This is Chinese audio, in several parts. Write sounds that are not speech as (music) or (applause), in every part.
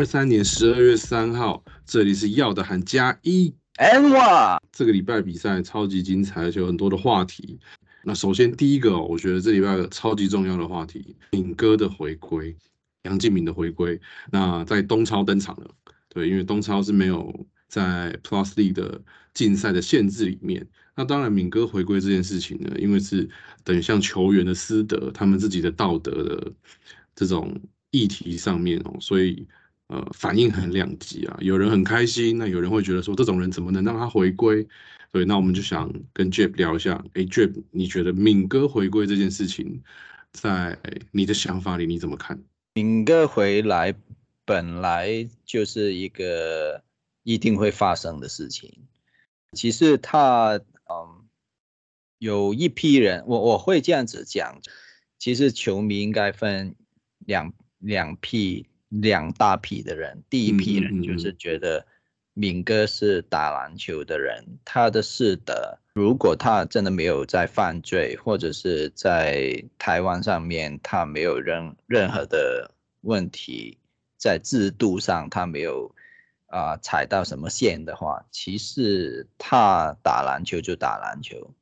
二三年十二月三号，这里是要的喊加一 M 哇，这个礼拜比赛超级精彩，而且有很多的话题。那首先第一个，我觉得这礼拜超级重要的话题，敏哥的回归，杨敬敏的回归。那在东超登场了，对，因为东超是没有在 Plus League 的竞赛的限制里面。那当然，敏哥回归这件事情呢，因为是等于像球员的私德，他们自己的道德的这种议题上面哦，所以呃反应很两极啊。有人很开心，那有人会觉得说，这种人怎么能让他回归？对，那我们就想跟 Jeb 聊一下。哎，Jeb，你觉得敏哥回归这件事情，在你的想法里你怎么看？敏哥回来本来就是一个一定会发生的事情。其实他，嗯，有一批人，我我会这样子讲。其实球迷应该分两两批两大批的人。第一批人就是觉得。敏哥是打篮球的人，他的是的，如果他真的没有在犯罪，或者是在台湾上面他没有任任何的问题，在制度上他没有啊踩到什么线的话，其实他打篮球就打篮球，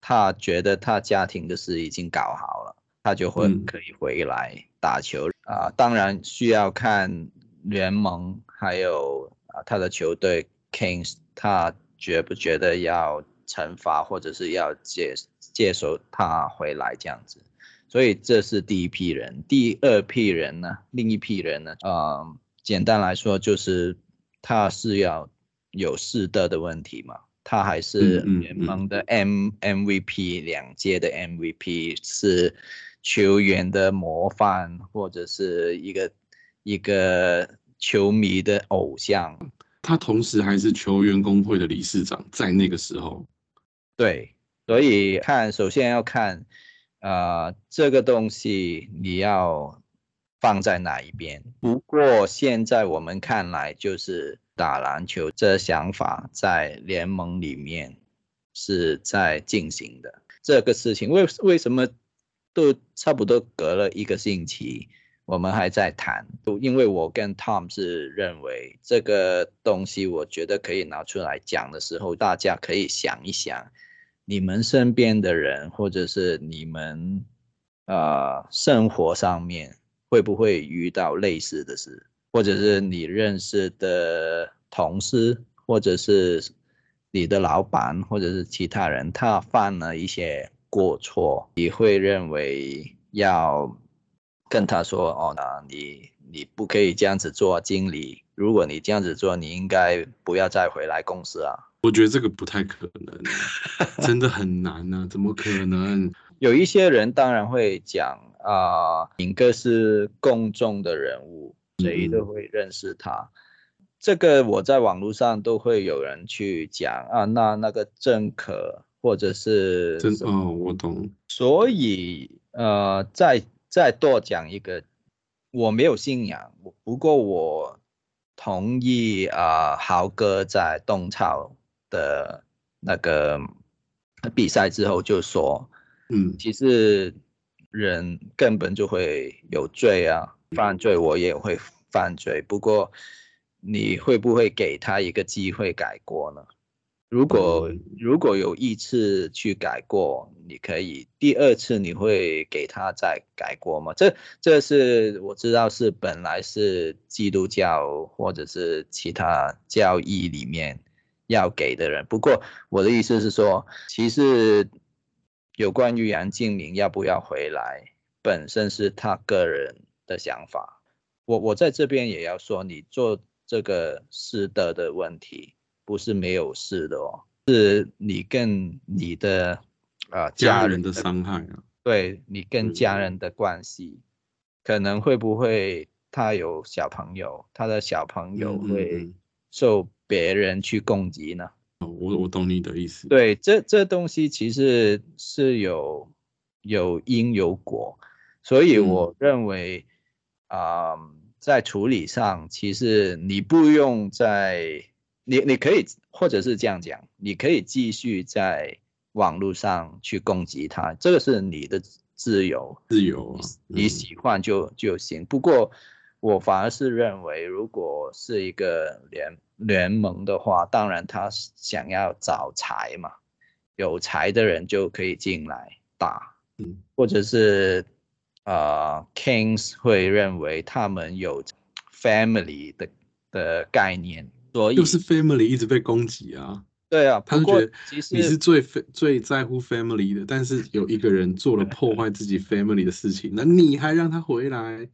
他觉得他家庭的事已经搞好了，他就会可以回来打球啊。当然需要看联盟还有。啊，他的球队 Kings，他觉不觉得要惩罚，或者是要接接手他回来这样子？所以这是第一批人。第二批人呢？另一批人呢？呃，简单来说就是他是要有师德的问题嘛。他还是联盟的 M MVP 两届的 MVP，是球员的模范，或者是一个一个。球迷的偶像，他同时还是球员工会的理事长，在那个时候，对，所以看，首先要看，呃，这个东西你要放在哪一边。不过现在我们看来，就是打篮球这想法在联盟里面是在进行的。这个事情为为什么都差不多隔了一个星期？我们还在谈，都因为我跟 Tom 是认为这个东西，我觉得可以拿出来讲的时候，大家可以想一想，你们身边的人，或者是你们呃生活上面会不会遇到类似的事，或者是你认识的同事，或者是你的老板，或者是其他人，他犯了一些过错，你会认为要。跟他说哦，那你你不可以这样子做经理。如果你这样子做，你应该不要再回来公司啊。我觉得这个不太可能，真的很难呢。怎么可能？有一些人当然会讲啊，敏哥是公众的人物，谁都会认识他。这个我在网络上都会有人去讲啊，那那个郑可或者是真哦，我懂。所以呃，再再多讲一个，我没有信仰，不过我同意啊，豪哥在东超的那个比赛之后就说，嗯，其实人根本就会有罪啊，犯罪我也会犯罪，不过你会不会给他一个机会改过呢？如果如果有一次去改过，你可以第二次你会给他再改过吗？这这是我知道是本来是基督教或者是其他教义里面要给的人。不过我的意思是说，其实有关于杨敬明要不要回来，本身是他个人的想法。我我在这边也要说，你做这个师德的问题。不是没有事的哦，是你跟你的啊家人的伤害啊，对你跟家人的关系，可能会不会他有小朋友，他的小朋友会受别人去攻击呢？我我懂你的意思。对，这这东西其实是有有因有果，所以我认为啊，在处理上，其实你不用在。你你可以，或者是这样讲，你可以继续在网络上去攻击他，这个是你的自由，自由，你喜欢就就行。不过，我反而是认为，如果是一个联联盟的话，当然他想要找财嘛，有财的人就可以进来打，嗯，或者是呃，Kings 会认为他们有 family 的的概念，所以就是 family 一直被攻击啊。对啊，他就觉得你是最最在乎 family 的，但是有一个人做了破坏自己 family 的事情，那你还让他回来？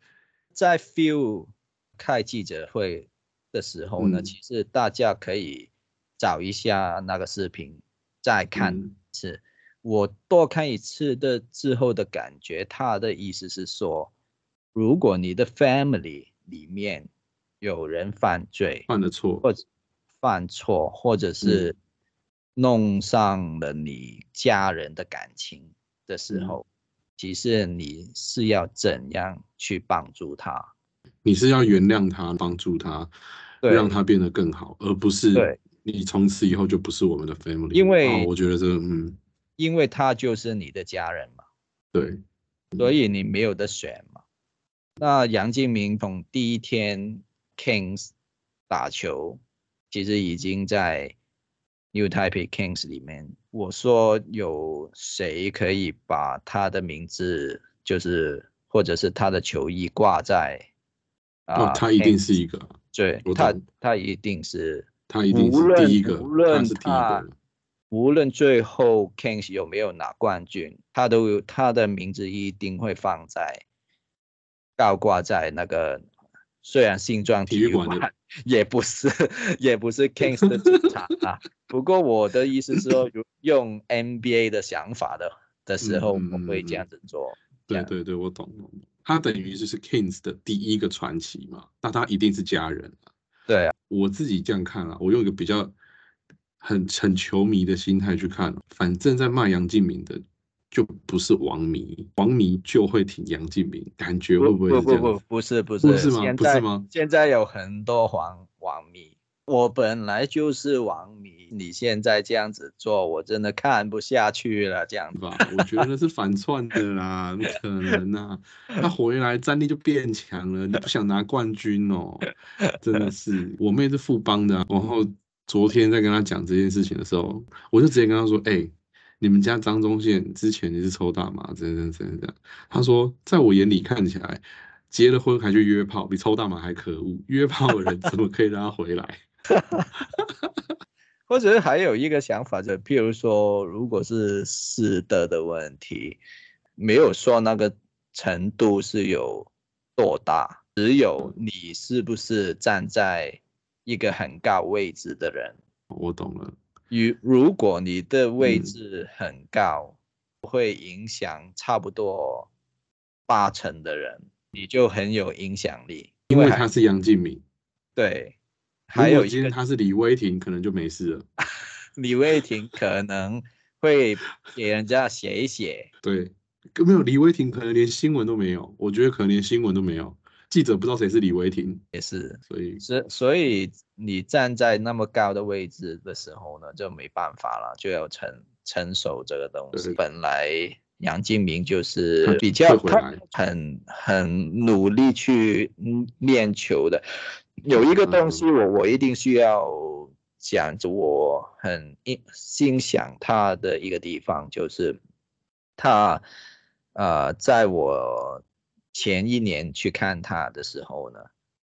在 feel 开记者会的时候呢，嗯其实大家可以找一下那个视频再看一嗯次。我多看一次的之后的感觉，他的意思是说，如果你的 family 里面有人犯罪，犯的错，或者犯错，或者是弄上了你家人的感情的时嗯。候，其实你是要怎样去帮助他？你是要原谅他，帮助他，对。让他变得更好，而不是你从此以后就不是我们的 family。因为哦我觉得这嗯，因为他就是你的家人嘛，对，所以你没有得选嘛。那杨敬明从第一天 Kings 打球，其实已经在 New Taipei Kings 里面，我说有谁可以把他的名字，就是或者是他的球衣挂在啊、哦，他一定是一个，对他，他一定是他一定是无论第一个，无论他是第一个，无论最后 Kings 有没有拿冠军，他都有他的名字一定会放在高挂在那个虽然新庄体育馆的也不是也不是 Kings 的主场 (laughs) 啊，不过我的意思是说，用 NBA 的想法的的时候，我会这嗯样子做。对对对，我懂。我懂他等于就是 Kings 的第一个传奇嘛，那他一定是家人啊。对啊，我自己这样看啊，我用一个比较很很球迷的心态去看，反正在骂杨敬敏的就不是王迷，王迷就会挺杨敬明，感觉会不不会不不不是这样子？不是不是不是吗不是吗现在有很多黄王迷，我本来就是王迷，你现在这样子做，我真的看不下去了。这样子，吧？我觉得是反串的啦，不可能啊！他回来战力就变强了，你不想拿冠军哦？真的是，我妹是富邦的啊、然后昨天在跟他讲这件事情的时候，我就直接跟他说：“哎、你们家张忠宪之前也是抽大麻，真的真的真的。”他说，在我眼里看起来，结了婚还去约炮，比抽大麻还可恶。约炮的人怎么可以让他回来？(laughs) 或者还有一个想法，就譬如说，如果是师德的问题，没有说那个程度是有多大，只有你是不是站在一个很高位置的人。我懂了，如如果你的位嗯置很高，会影响差不多八成的人，你就很有影响力。因为他是杨敬敏。对，还有一个天他是李威霆，可能就没事了。(laughs) 李威霆可能会给人家写一写，对，根没有李威霆，可能连新闻都没有。我觉得可能连新闻都没有，记者不知道谁是李维霆，也是。所以所所以你站在那么高的位置的时候呢，就没办法了，就要承承受这个东西。本来杨敬明就是比较很很努力去嗯练球的。有一个东西我我一定需要讲，我很欣欣赏他的一个地方就是他呃，在我前一年去看他的时候呢。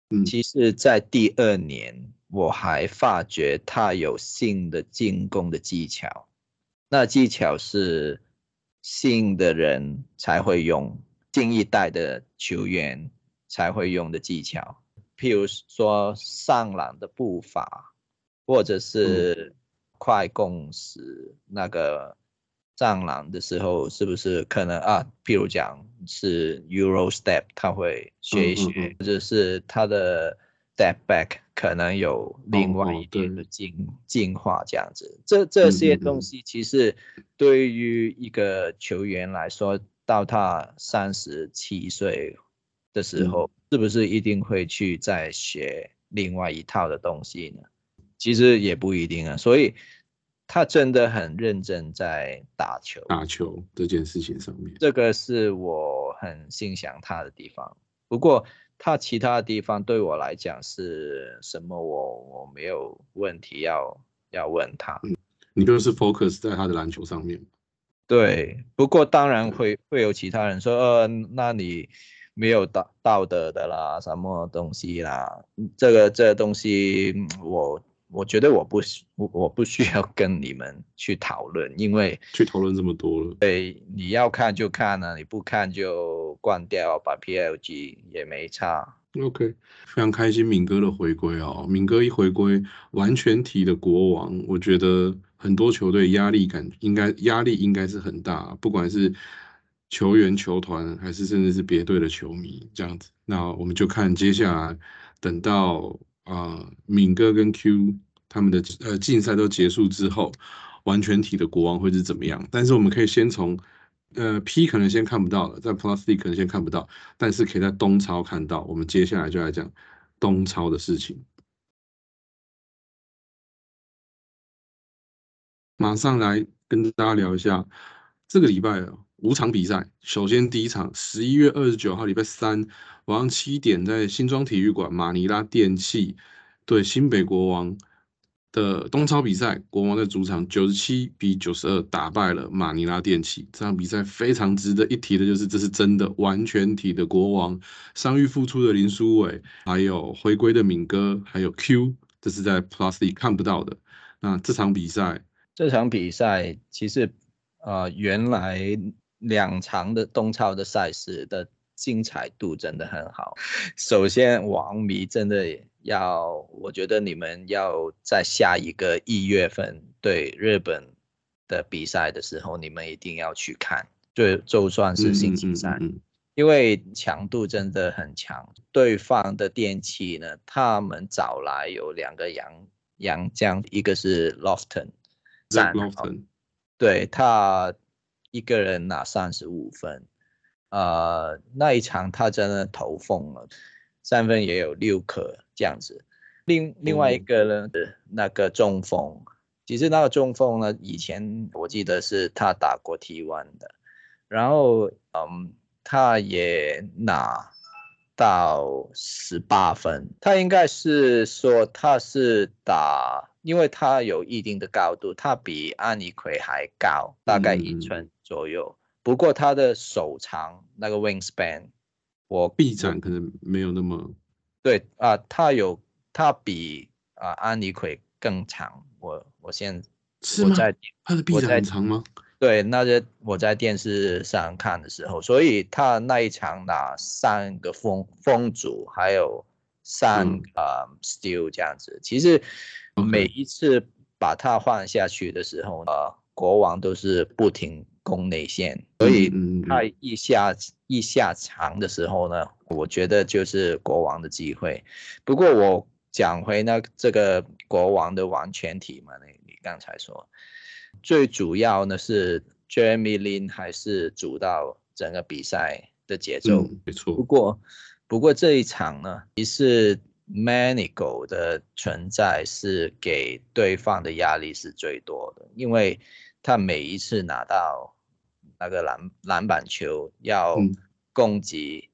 嗯。其实，在第二年，我还发觉他有新的进攻的技巧，那技巧是新的人才会用，新一代的球员才会用的技巧，譬如说上篮的步伐，或者是快攻时那个上篮的时候，是不是可能啊？譬如讲是 Euro Step，他会学一学，嗯嗯嗯或者是他的 Step Back 可能有另外哦一点的进进化这样子。这这些东西其实对于一个球员来说，到他三十七岁的时嗯候，是不是一定会去再学另外一套的东西呢？其实也不一定啊，所以他真的很认真在打球，打球这件事情上面，这个是我很欣赏他的地方。不过他其他的地方对我来讲是什么，我我没有问题要要问他。你就是 focus 在他的篮球上面。对，不过当然会会有其他人说，呃，那你没有道道德的啦，什么东西啦？这个这个东西，我我觉得我不我我不需要跟你们去讨论，因为去讨论这么多了。对，你要看就看啊，你不看就关掉，把 PLG 也没差。OK，非常开心敏哥的回归哦。敏哥一回归，完全体的国王，我觉得很多球队压力感应该压力应该是很大，不管是球员、球团，还是甚至是别队的球迷这样子。那我们就看接下来，等到啊敏哥跟 Q 他们的呃竞赛都结束之后，完全体的国王会是怎么样？但是我们可以先从。呃，P 可能先看不到了，在 Plus D 可能先看不到，但是可以在东超看到。我们接下来就来讲东超的事情。马上来跟大家聊一下这个礼拜五场比赛。首先第一场，十一月二十九号礼拜三晚上七点，在新庄体育馆，马尼拉电器对新北国王。的东超比赛，国王在主场九十七比九十二打败了马尼拉电器。这场比赛非常值得一提的就是，这是真的完全体的国王，伤愈复出的林书伟，还有回归的敏哥，还有 Q，这是在 Plus 里看不到的。那这场比赛，这场比赛其实，呃，原来两场的东超的赛事的精彩度真的很好。首先，王迷真的。要，我觉得你们要在下一个一月份对日本的比赛的时候，你们一定要去看，就就算是星期三，因为强度真的很强。对方的电器呢，他们找来有两个洋洋将，一个是 Lofton，对他一个人拿三十五分，呃，那一场他真的投疯了。三分也有六颗这样子，另另外一个呢，那个中锋，其实那个中锋呢，以前我记得是他打过 T1 的，然后嗯，他也拿到十八分，他应该是说他是打，因为它有一定的高度，它比安妮奎还高，大概一寸左右，不过它的手长那个 wingspan。我臂展可能没有那么，对啊，它有它比啊安妮奎更长。我我现是吗？它的臂展很长吗？对，那些我在电视上看的时候，所以他那一场拿三个风风组，还有三啊 steal 这样子。其实每一次把他换下去的时候呢，国王都是不停攻内线，所以他一下。一下场的时候呢，我觉得就是国王的机会。不过我讲回那这个国王的完全体嘛，你你刚才说，最主要呢是 Jeremy Lin 还是主导整个比赛的节奏，没错。不过不过这一场呢，其实 Manigo 的存在是给对方的压力是最多的，因为他每一次拿到。那个篮篮板球要攻击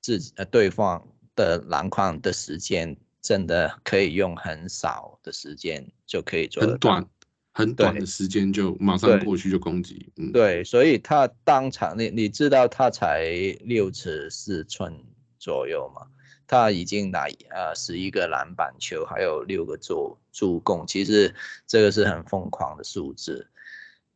自己呃对方的篮筐的时间，真的可以用很少的时间就可以做很短很短的时间就马上过去就攻击。嗯，对，所以他当场你你知道他才六尺四寸左右嘛，他已经拿呃十一个篮板球，还有六个助助攻，其实这个是很疯狂的数字。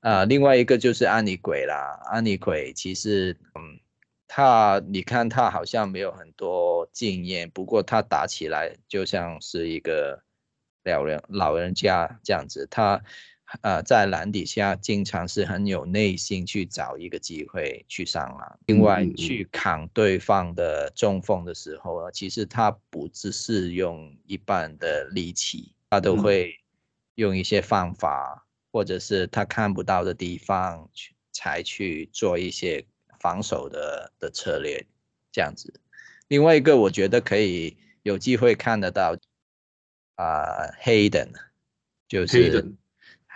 啊，另外一个就是安妮鬼啦。安妮鬼其实，嗯，他你看他好像没有很多经验，不过他打起来就像是一个老人老人家这样子。他呃在篮底下经常是很有耐心去找一个机会去上篮。另外去扛对方的中锋的时候呢，其实他不只是用一般的力气，他都会用一些方法。或者是他看不到的地方去才去做一些防守的的策略，这样子。另外一个我觉得可以有机会看得到啊，，Hayden，，就是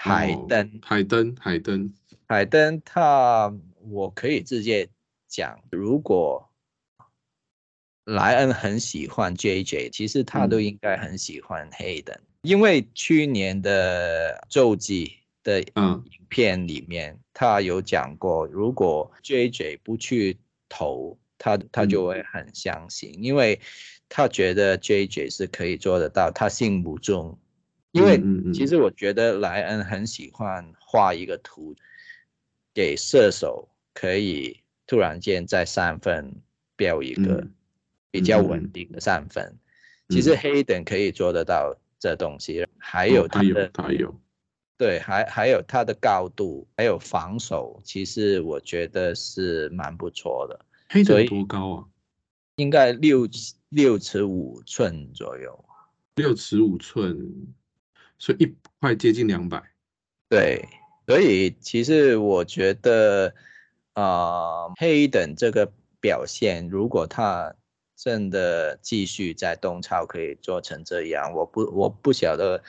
海灯，海灯，海灯，海灯。他我可以直接讲，如果莱恩很喜欢 JJ，其实他嗯。都应该很喜欢 Hayden，、因为去年的周记的嗯。影片里面，他有讲过，如果 JJ 不去投，他他就嗯会很相信，因为他觉得 JJ 是可以做得到，他心目中，因为其实我觉得莱恩很喜欢画一个图，给射手可以突然间在三分标一个嗯比较稳定的三分。其实嗯黑等可以做得到这东西，还有有他的、他有，对，还还有他的高度，还有防守，其实我觉得是蛮不错的，黑所以等多高啊？应该六六尺五寸左右。六尺五寸，所以一块接近两百。对，所以其实我觉得，呃，黑等这个表现，如果他真的继续在东超可以做成这样，我不我不晓得，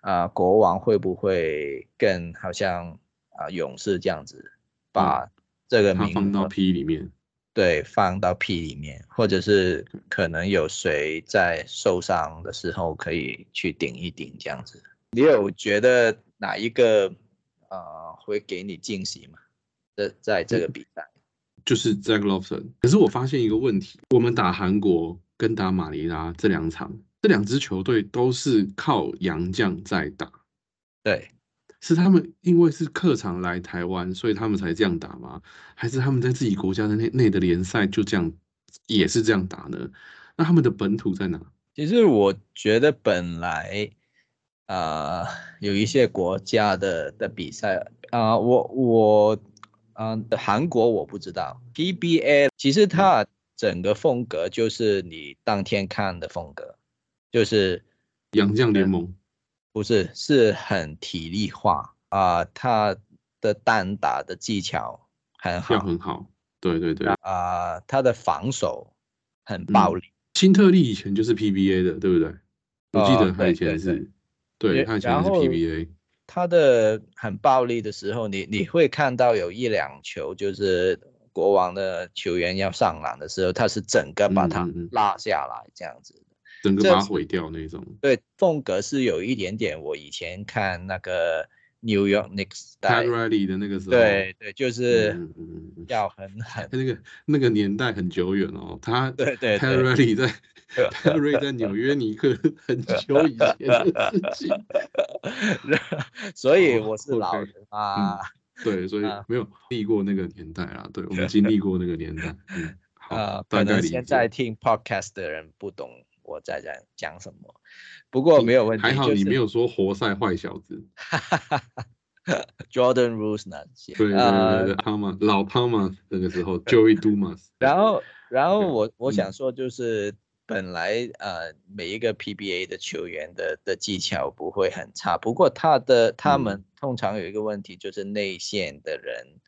啊、国王会不会更好像啊、勇士这样子，把这个他名放到额 P 里面，对放到 P 里面，或者是可能有谁在受伤的时候可以去顶一顶这样子。你有觉得哪一个呃会给你惊喜吗？在在这个比赛，就是 Zach Lofton。可是我发现一个问题，我们打韩国跟打马尼拉这两场，这两支球队都是靠洋将在打，对，是他们因为是客场来台湾，所以他们才这样打吗？还是他们在自己国家的内内的联赛就这样也是这样打呢？那他们的本土在哪？其实我觉得本来呃有一些国家的的比赛啊、我我嗯、呃韩国我不知道，PBA 其实它整个风格就是你当天看的风格，就是洋将联盟，不是是很体力化啊、他的单打的技巧很要好很好。对对对，啊、他的防守很暴力。辛特利以前就是 PBA 的，对不对？我记哦得他以前对对是，对也他以前是 PBA。他的很暴力的时候，你你会看到有一两球，就是国王的球员要上篮的时候，他是整个把他拉下来这样子的。整个把它毁掉那种。对，风格是有一点点我以前看那个 New York Knicks 带 Pat，Riley 的那个时候，对对，就是要很很那个那个年代很久远哦，他对对 Pat Riley 在泰瑞在纽约尼克很久以前的事情，(laughs) 所以哦我是老人嘛。对，所以啊没有经历过那个年代啊，对我们 (laughs) 经历过那个年代，嗯，好，呃，大概理解。现在听 podcast 的人不懂我在讲讲什么，不过没有问题。还好你没有说活塞坏小子，(laughs) Jordan Rose 那些。对对呃对对，汤马老汤马那个时候 Joey Dumas，(laughs) 然后，然后我我嗯想说，就是本来呃每一个 PBA 的球员的的技巧不会很差，不过他的他嗯们通常有一个问题，就是内线的人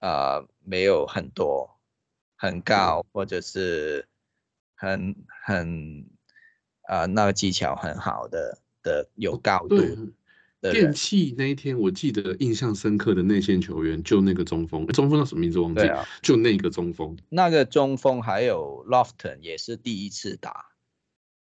呃没有很多很高，或者是很很呃那个技巧很好的的有高度对。电器那一天，我记得印象深刻的内线球员就那个中锋，中锋叫什么名字忘记对，啊，就那个中锋。那个中锋还有 Lofton 也是第一次打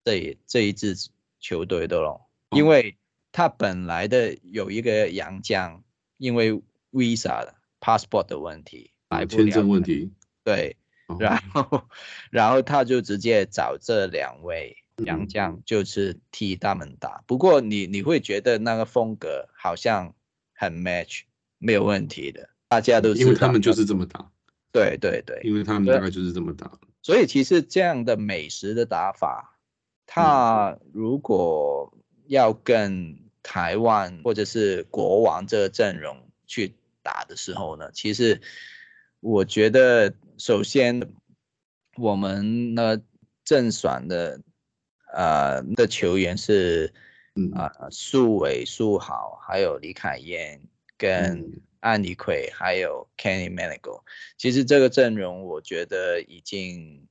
这这一支球队的咯，哦因为他本来的有一个洋将，因为 visa 的 passport 的问题来不了，签证问，题，对，哦然后然后他就直接找这两位嗯洋将，就是替他们打。不过你你会觉得那个风格好像很 match，没有问题的，大家都因为他们就是这么打，对对对，因为他们大概就是这么打。所以其实这样的美食的打法，他如果要跟台湾或者是国王这个阵容去打的时候呢，其实我觉得首先我们呢正选的呃的球员是嗯啊、苏伟、苏豪，还有李凯燕跟嗯安妮奎，还有 Kenny Manigo。其实这个阵容我觉得已经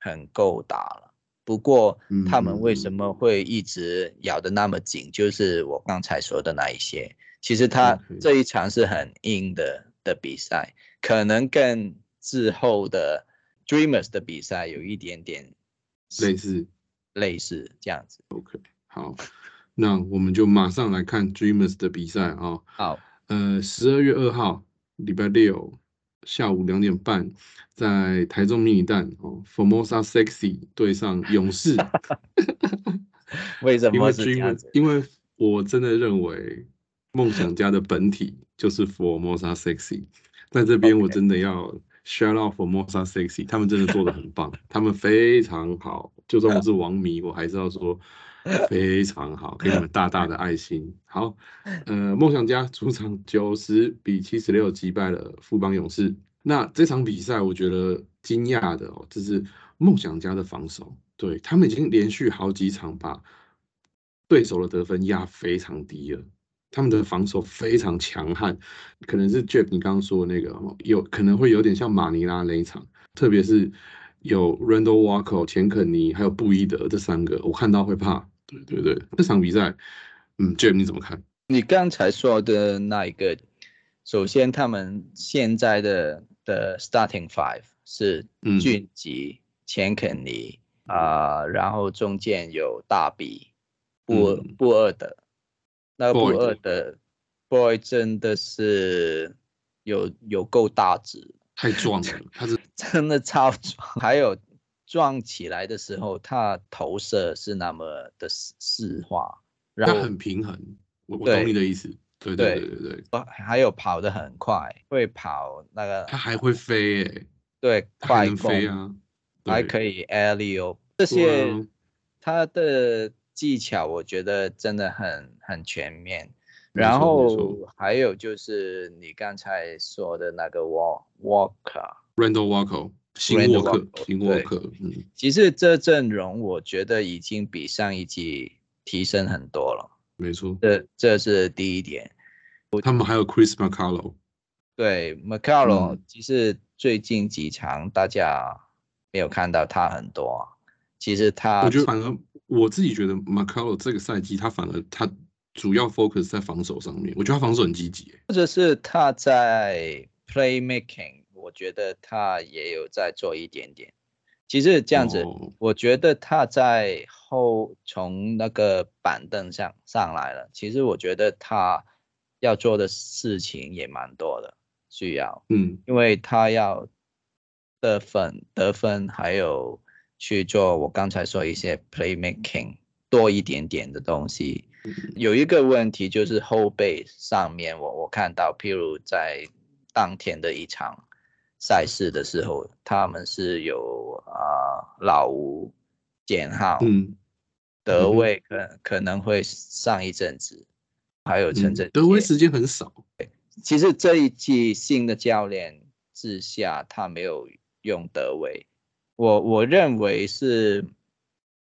很够打了。不过他们为什么会一直咬得那么紧？就是我刚才说的那一些。其实他这一场是很硬的的比赛，可能跟之后的 Dreamers 的比赛有一点点类似类似这样子。OK，好，那我们就马上来看 Dreamers 的比赛啊。好，呃，十二月二号，礼拜六下午两点半，在台中迷你蛋哦，Formosa Sexy 对上勇士。(laughs) 为什么是这样？因为我真的认为梦想家的本体就是 Formosa Sexy，在这边我真的要 shout out Formosa Sexy，他们真的做的很棒，他们非常好。就算我是王迷，我还是要说非常好，给你们大大的爱心。好，呃，梦想家主场九十比七十六击败了富邦勇士。那这场比赛我觉得惊讶的哦，就是梦想家的防守，对他们已经连续好几场把对手的得分压非常低了。他们的防守非常强悍，可能是 Jeff 你刚刚说的那个哦有可能会有点像马尼拉那一场，特别是有 Randall Walker、钱肯尼还有布伊德这三个，我看到会怕。对对对，这场比赛，嗯，Jeff 你怎么看？你刚才说的那一个，首先他们现在的的 starting five 是嗯俊吉、钱肯尼啊、然后中间有大比、布布尔德，那个布尔德 boy 真的是有有够大只，太壮了，他是 (laughs) 真的超壮，还有撞起来的时候，他投射是那么的丝丝滑，然他后很平衡，我我懂你的意思。对对对对对对，还有跑得很快，会跑那个他还会飞诶，对快飞啊，还可以 aerial 这些啊，他的技巧我觉得真的很很全面。然后还有就是你刚才说的那个 walk walker，Randall Walker 新沃克 Walker，新沃克，嗯，其实这阵容我觉得已经比上一季提升很多了，没错。这这是第一点。他们还有 Chris McCullough，对 McCallow，、嗯其实最近几场大家没有看到他很多啊，其实他我觉得反而我自己觉得 McCullough 这个赛季他反而他主要 focus 在防守上面，我觉得他防守很积极欸。或者是他在 playmaking，我觉得他也有在做一点点。其实这样子，哦我觉得他在后从那个板凳上上来了。其实我觉得他要做的事情也蛮多的，需要，嗯，因为他要得分、得分，还有去做我刚才说一些 playmaking 多一点点的东西。有一个问题就是后背上面我，我看到，譬如在当天的一场赛事的时候，他们是有啊、老吴、简浩、嗯德威可可能会上一阵子，还有陈嗯振杰德威时间很少，其实这一季新的教练之下，他没有用德维，我我认为是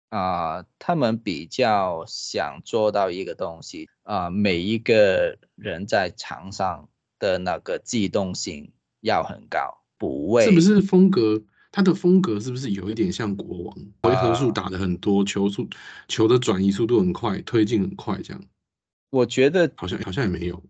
啊、他们比较想做到一个东西啊、每一个人在场上的那个机动性要很高，补位是不是风格？他的风格是不是有一点像国王？回合啊数打的很多，球速球的转移速度很快，推进很快，这样我觉得好像好像也没有。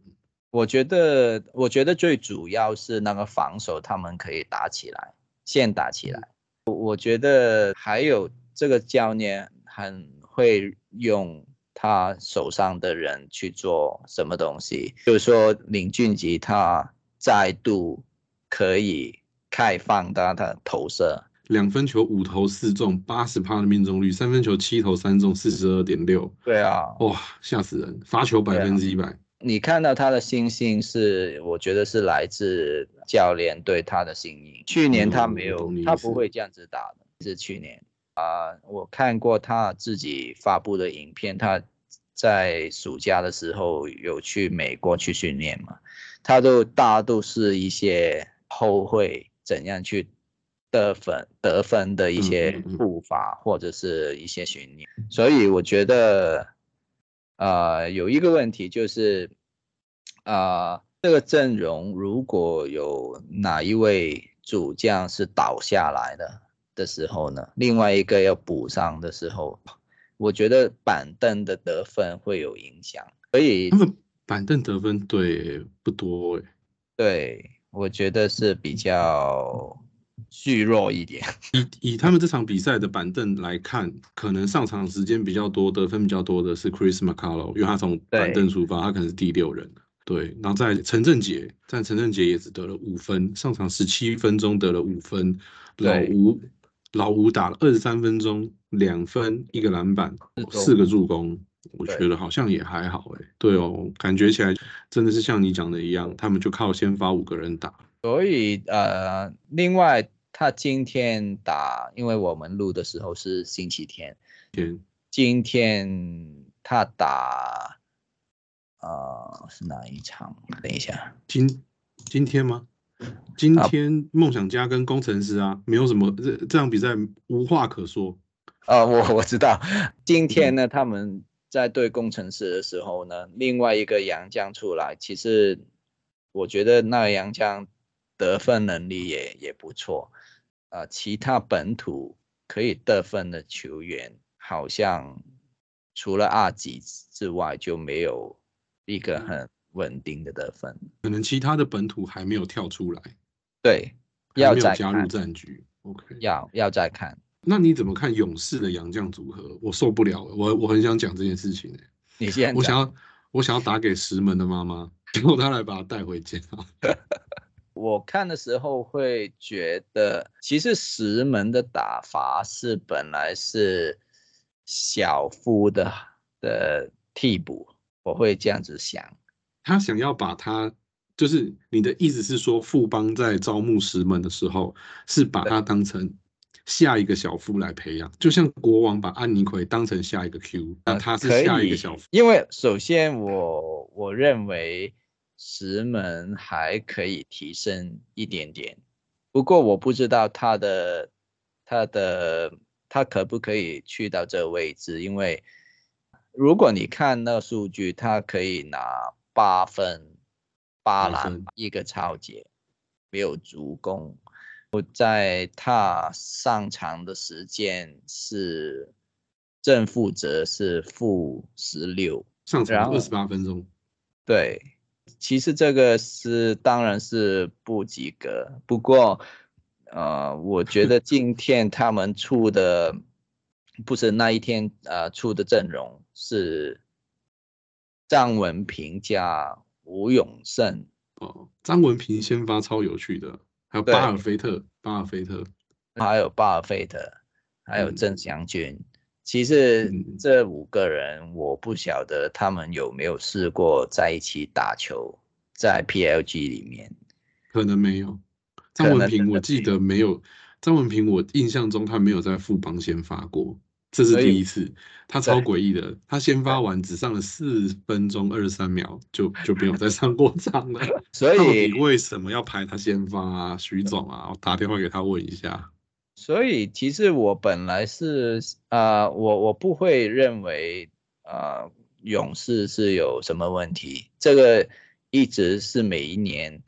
我觉得，我觉得最主要是那个防守，他们可以打起来，先打起来。我我觉得还有这个教练很会用他手上的人去做什么东西，就是说林俊杰他再度可以开放他的投射，两分球五投四中，八十趴的命中率，三分球七投三中，四十二点六，对啊，哇，吓死人！罚球百分之一百，你看到他的信心是，我觉得是来自教练对他的信心。去年他没有他不会这样子打的。是去年啊、我看过他自己发布的影片，他在暑假的时候有去美国去训练嘛，他都大都是一些后会怎样去得分得分的一些嗯嗯嗯步伐或者是一些训练，所以我觉得。呃，有一个问题就是，呃，这个阵容如果有哪一位主将是倒下来的的时候呢，另外一个要补上的时候，我觉得板凳的得分会有影响。所以他，们板凳得分对不多哎，对我觉得是比较虚弱一点。(laughs) 以以他们这场比赛的板凳来看，可能上场时间比较多、得分比较多的是 Chris McCullough，因为他从板凳出发，他可能是第六人。对，然后在陈振杰，在陈振杰也只得了五分，上场十七分钟得了五分。老吴老吴打了二十三分钟，两分一个篮板，四个助攻。我觉得好像也还好哎，对哦，感觉起来真的是像你讲的一样，他们就靠先发五个人打。所以呃，另外他今天打，因为我们录的时候是星期天，天，今天他打，呃，是哪一场？等一下，今今天吗？今天梦想家跟工程师啊，没有什么这这场比赛无话可说。啊，我我知道，今天呢，他们。在对工程师的时候呢，另外一个杨将出来，其实我觉得那个洋将得分能力也也不错，啊，其他本土可以得分的球员好像除了阿吉之外就没有一个很稳定的得分，可能其他的本土还没有跳出来，对，要再加入战局，OK，要要再看。那你怎么看勇士的洋将组合？我受不了了，我我很想讲这件事情你先，我想要我想要打给石门的妈妈，结果他来把他带回家。(laughs) 我看的时候会觉得，其实石门的打法是本来是小夫的的替补，我会这样子想。他想要把他，就是你的意思是说，富邦在招募石门的时候，是把他当成。下一个小夫来培养，就像国王把安妮奎当成下一个 Q，那他是下一个小夫。因为首先我我认为石门还可以提升一点点，不过我不知道他的他的他可不可以去到这个位置，因为如果你看那数据，他可以拿八分、八篮、一个超节，没有助攻。我在他上场的时间是正负值是负十六，上场二十八分钟。对，其实这个是当然是不及格。不过，呃，我觉得今天他们出的不是那一天呃出的阵容是张文平加吴永胜。哦，张文平先发超有趣的。还有巴尔菲特，巴尔菲特，还有巴尔菲特，还有郑祥军。其实这五个人，我不晓得他们有没有试过在一起打球，在 PLG 里面，可能没有。张文平，我记得没有。张文平，我印象中他没有在副帮先发过。这是第一次，他超诡异的。他先发完只上了四分钟二十三秒，就就没有再上过场了。(laughs) 所以为什么要排他先发啊？徐总啊，我打电话给他问一下。所以其实我本来是啊，我我不会认为啊，勇士是有什么问题。这个一直是每一年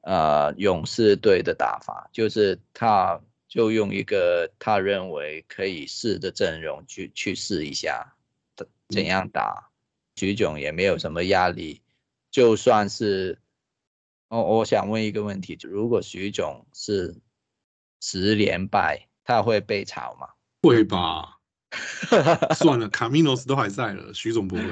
啊，勇士队的打法就是他。就用一个他认为可以试的阵容去去试一下，怎样打？徐总也没有什么压力。就算是，哦我想问一个问题：如果徐总是十连败，他会被炒吗？会吧。(laughs) 算了，卡米诺斯都还在了，徐总不会。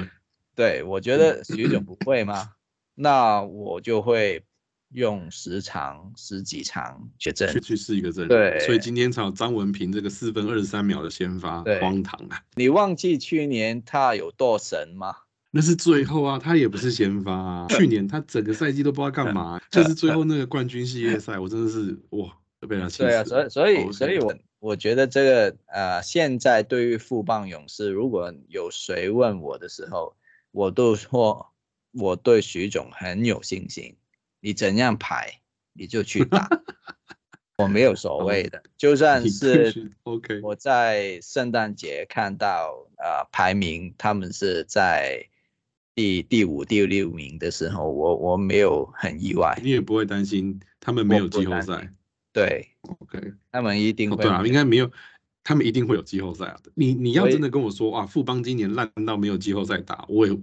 对，我觉得徐总不会吗？那我就会。用十场十几场去阵去去试一个阵，对，所以今天炒张文平这个四分二十三秒的先发，荒唐啊！你忘记去年他有多神吗？那是最后啊，他也不是先发啊。(laughs) 去年他整个赛季都不知道干嘛，(laughs) 就是最后那个冠军系列赛，我真的是哇，被他气死。对啊，所以所以所以我我觉得这个呃，现在对于富邦勇士，如果有谁问我的时候，我都说我对徐总很有信心。你怎样排，你就去打，(laughs) 我没有所谓的，就算是 OK。我在圣诞节看到呃排名，他们是在第第五、第六名的时候，我我没有很意外。你也不会担心他们没有季后赛？对，OK，他们一定会。对啊，应该没有，他们一定会有季后赛啊。你你要真的跟我说啊，富邦今年烂到没有季后赛打，我也。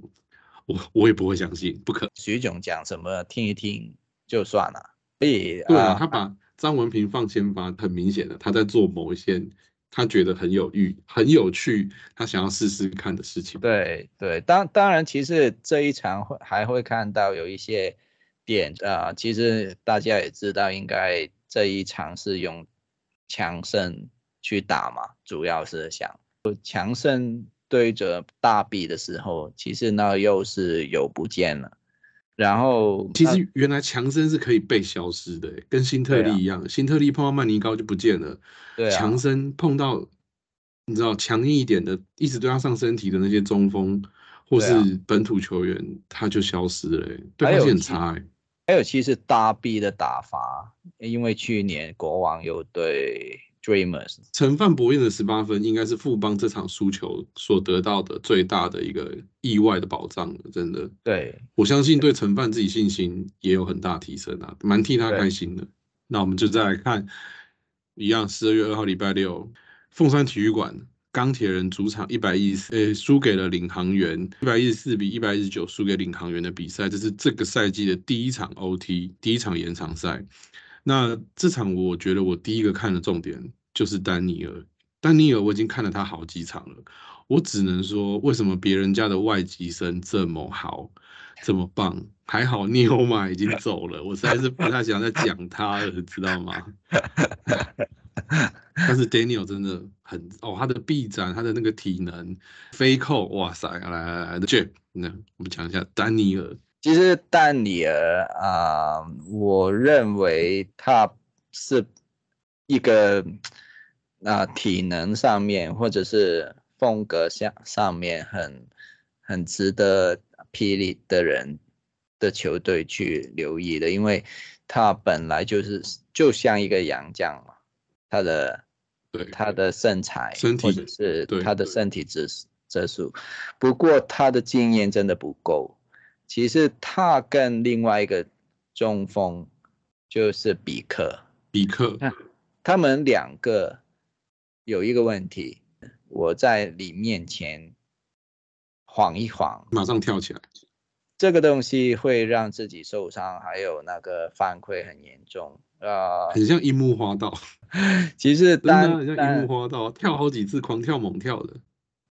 我我也不会相信，不可。徐总讲什么听一听就算了。所以对啊，他把张文平放先发，很明显的他在做某一些他觉得很有趣、很有趣，他想要试试看的事情。对对，当当然，其实这一场会还会看到有一些点啊，其实大家也知道，应该这一场是用强胜去打嘛，主要是想强胜对着大 B 的时候，其实那又是有不见了。然后其实原来强森是可以被消失的，跟辛特利一样，辛特利碰到曼尼高就不见了。对，强森碰到你知道强硬一点的，一直对他上身体的那些中锋或是本土球员，他就消失了，对他很差。还有其实大 B 的打法，因为去年国王有对。Dreamers，陈范博彦的十八分应该是富邦这场输球所得到的最大的一个意外的保障了，真的。对，我相信对陈范自己信心也有很大提升啊，蛮替他开心的。那我们就再来看，一样十二月二号礼拜六，凤山体育馆钢铁人主场一百一十，呃，输给了领航员，一百一十四比一百一十九输给领航员的比赛，这是这个赛季的第一场 OT，第一场延长赛。那这场我觉得我第一个看的重点就是丹尼尔，丹尼尔我已经看了他好几场了，我只能说为什么别人家的外籍生这么好，这么棒，还好尼欧马已经走了，我实在是不太想再讲他了，知道吗？(laughs) 但是 Daniel 真的很哦，他的臂展，他的那个体能，飞扣，哇塞，来来来，Jeff，那我们讲一下丹尼尔。其实丹尼尔啊，我认为他是一个啊体能上面或者是风格上上面很很值得霹雳的人的球队去留意的，因为他本来就是就像一个洋将嘛，他的对他的身材或者是他的身体质质素，不过他的经验真的不够。其实他跟另外一个中锋就是比克，比克，他们两个有一个问题，我在你面前晃一晃，马上跳起来，这个东西会让自己受伤，还有那个犯规很严重啊，很像樱木花道，(laughs) 其实单很像樱木花道，跳好几次，狂跳猛跳的。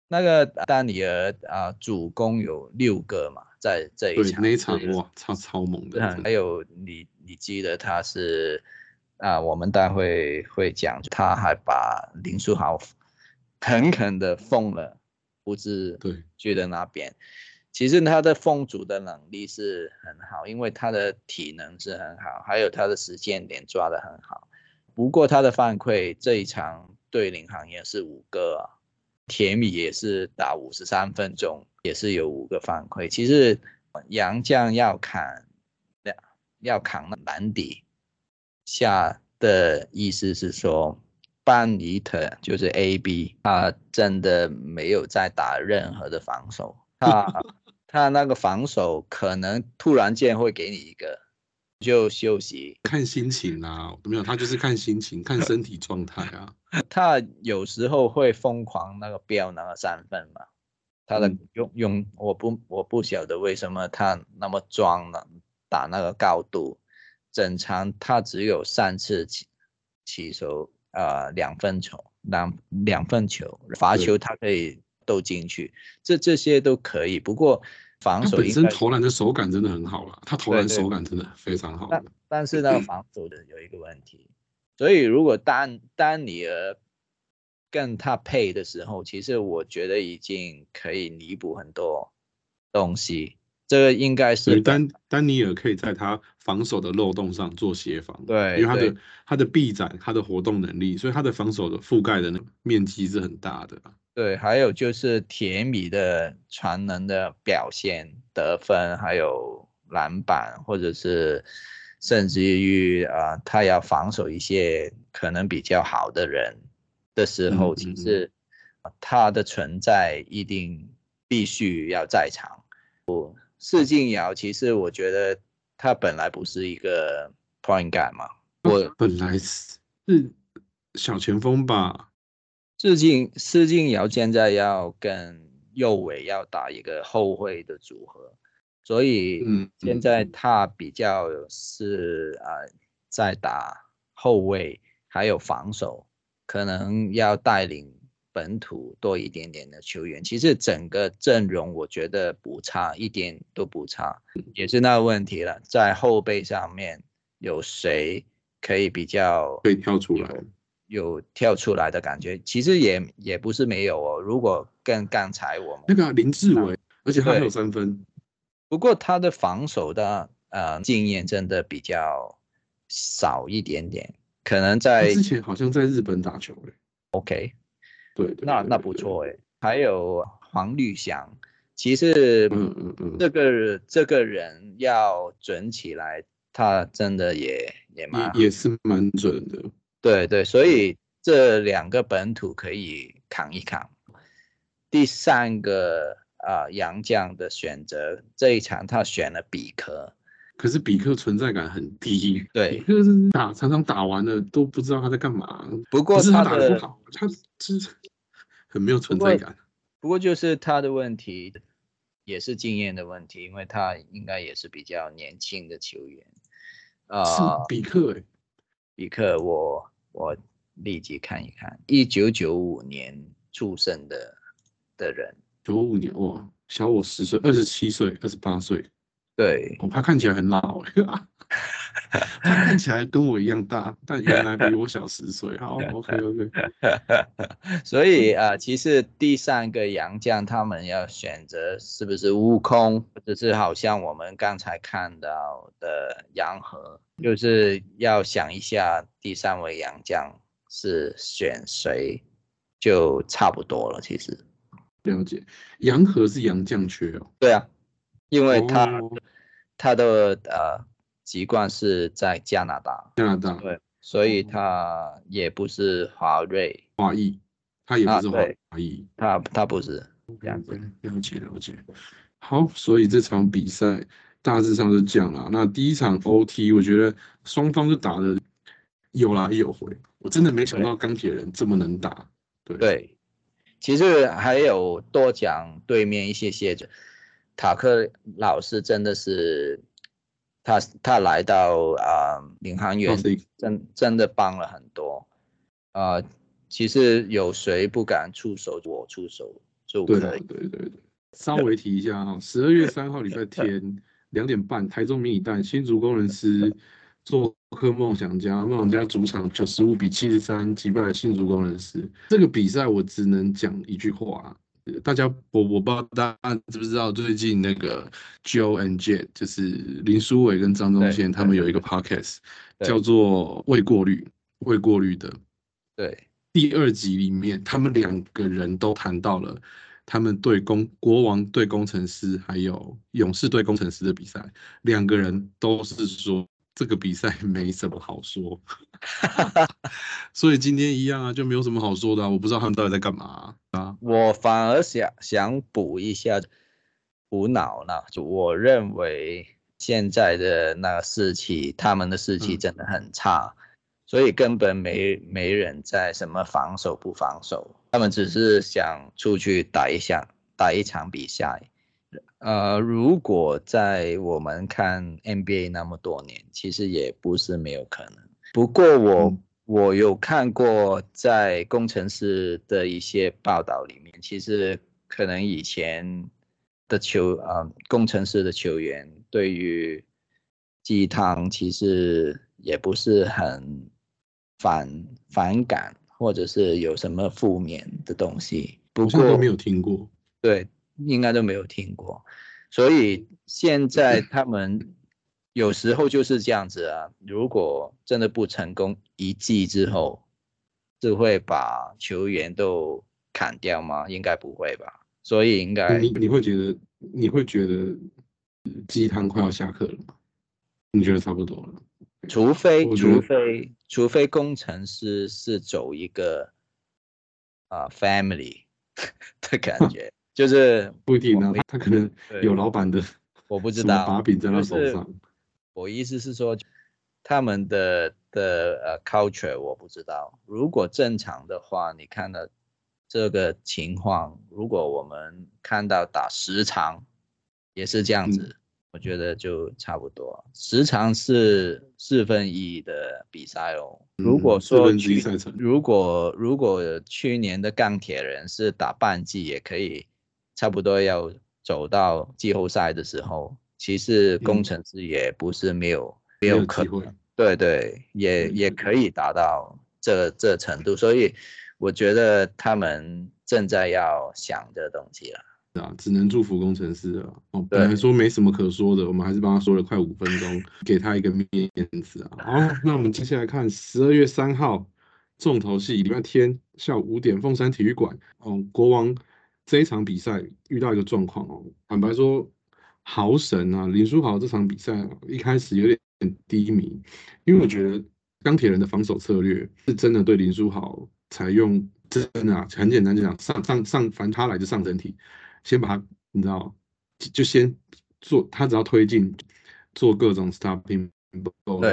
那个丹尼尔啊，主攻有六个嘛。在这一场，那一场哇，超超猛的。还有你，你记得他是啊，我们待会会讲，他还把林书豪 (laughs) 狠狠的封了，不知对，觉得那边，其实他的封阻的能力是很好，因为他的体能是很好，还有他的时间点抓得很好。不过他的犯规这一场对领航也是五个，田米也是打五十三分钟。也是有五个犯规。其实杨将要砍，要要扛篮底下的意思是说，班尼特就是 A B，他真的没有在打任何的防守。他他那个防守可能突然间会给你一个就休息，看心情啊，没有他就是看心情，看身体状态啊。(laughs) 他有时候会疯狂那个飙那个三分嘛。他的用用我不我不晓得为什么他那么装呢？打那个高度，整场他只有三次起起手，呃，两分球，两两分球罚球他可以都进去，这这些都可以。不过防守本身投篮的手感真的很好了，他投篮手感真的非常好。但但是呢防守的有一个问题，所以如果丹丹尼尔。跟他配的时候，其实我觉得已经可以弥补很多东西。这个应该是丹丹尼尔可以在他防守的漏洞上做协防，对，因为他的他的臂展、他的活动能力，所以他的防守的覆盖的那面积是很大的。对，还有就是铁米的传能的表现、得分，还有篮板，或者是甚至于啊，他要防守一些可能比较好的人。的时候，其实他的存在一定必须要在场。我释静瑶，其实我觉得他本来不是一个 point guard 嘛，我本来是是小前锋吧。释静释静瑶现在要跟右伟要打一个后卫的组合，所以现在他比较是啊在打。后卫还有防守，可能要带领本土多一点点的球员。其实整个阵容我觉得不差，一点都不差，也是那个问题了，在后背上面有谁可以比较可以跳出来？有跳出来的感觉，其实也也不是没有哦。如果跟刚才我们那个林志伟，而且他还有三分，不过他的防守的呃经验真的比较少一点点，可能在之前好像在日本打球诶。OK，对，那那不错诶。还有黄绿翔，其实嗯嗯嗯，这个这个人要准起来，他真的也也蛮也是蛮准的。对对，所以这两个本土可以扛一扛。第三个啊，杨将的选择这一场他选了比克，可是比克存在感很低。对，比克是打常常打完了都不知道他在干嘛。不过他打的不好，他是很没有存在感。不过就是他的问题也是经验的问题，因为他应该也是比较年轻的球员。啊，是比克哎，比克我。我立即看一看，一九九五年出生的的人，九五年哇，小我十岁，二十七岁，二十八岁。对，我怕看起来很老，(laughs) 他看起来跟我一样大，但原来比我小十岁。好，OK OK。(laughs) 所以啊，其实第三个杨将他们要选择是不是悟空，或者是好像我们刚才看到的杨和，就是要想一下第三位洋将是选谁，就差不多了。其实了解，洋河是洋将缺哦。对啊。因为他他的呃籍贯是在加拿大，加拿大对，所以他也不是华瑞，华裔，他也不是华裔，他他不是这样子，了解了解。好，所以这场比赛大致上是这样啦。那第一场 OT，我觉得双方就打的有来有回，我真的没想到钢铁人这么能打。对对，其实还有多讲对面一些些塔克老师真的是，他他来到啊领航员，真真的帮了很多。啊，其实有谁不敢出手，我出手就可以。对对对，稍微提一下啊，十二月三号礼拜天两点半，台中迷你蛋新竹工人师做客梦想家，梦想家主场九十五比七十三击败了新竹工人师。这个比赛我只能讲一句话。大家，我我不知道大家知不知道，最近那个 Joe and Jet，就是林书伟跟张忠宪他们有一个 podcast，叫做未过滤，未过滤的。对，第二集里面，他们两个人都谈到了他们对工国王对工程师，还有勇士对工程师的比赛，两个人都是说。这个比赛没什么好说，(laughs) 所以今天一样啊，就没有什么好说的。啊我不知道他们到底在干嘛啊。我反而想想补一下补脑呢，就我认为现在的那个士气，他们的士气真的很差，所以根本没没人在什么防守不防守，他们只是想出去打一下打一场比赛。呃，如果在我们看 NBA 那么多年，其实也不是没有可能。不过我我有看过在工程师的一些报道里面，其实可能以前的球啊，工程师的球员对于鸡汤其实也不是很反反感，或者是有什么负面的东西。不过都没有听过。对。应该都没有听过，所以现在他们有时候就是这样子啊。如果真的不成功，一季之后是会把球员都砍掉吗？应该不会吧。所以应该你你会觉得你会觉得鸡汤快要下课了吗？你觉得差不多了？除非除非除非工程师是走一个啊 family (laughs) 的感觉。(laughs) 就是不一定呢，他可能有老板的，我不知道把柄在他手上。我意思是说，他们的的呃 culture 我不知道。如果正常的话，你看到这个情况，如果我们看到打时长也是这样子，我觉得就差不多。时长是四分一的比赛哦。如果说去，如果如果去年的钢铁人是打半季，也可以差不多要走到季后赛的时候，其实工程师也不是没有没有可能。对对，也也可以达到这这程度，所以我觉得他们正在要想这东西了。啊，只能祝福工程师了。哦，本来说没什么可说的，我们还是帮他说了快五分钟，给他一个面子啊。好，那我们接下来看十二月三号重头戏，礼拜天下午五点，凤山体育馆。哦，国王这一场比赛遇到一个状况哦，坦白说，豪神啊，林书豪这场比赛一开始有点低迷，因为我觉得钢铁人的防守策略是真的对林书豪采用真的啊，很简单就讲，上上上，凡他来就上整体。先把它，你知道，就先做，他只要推进，做各种 stopping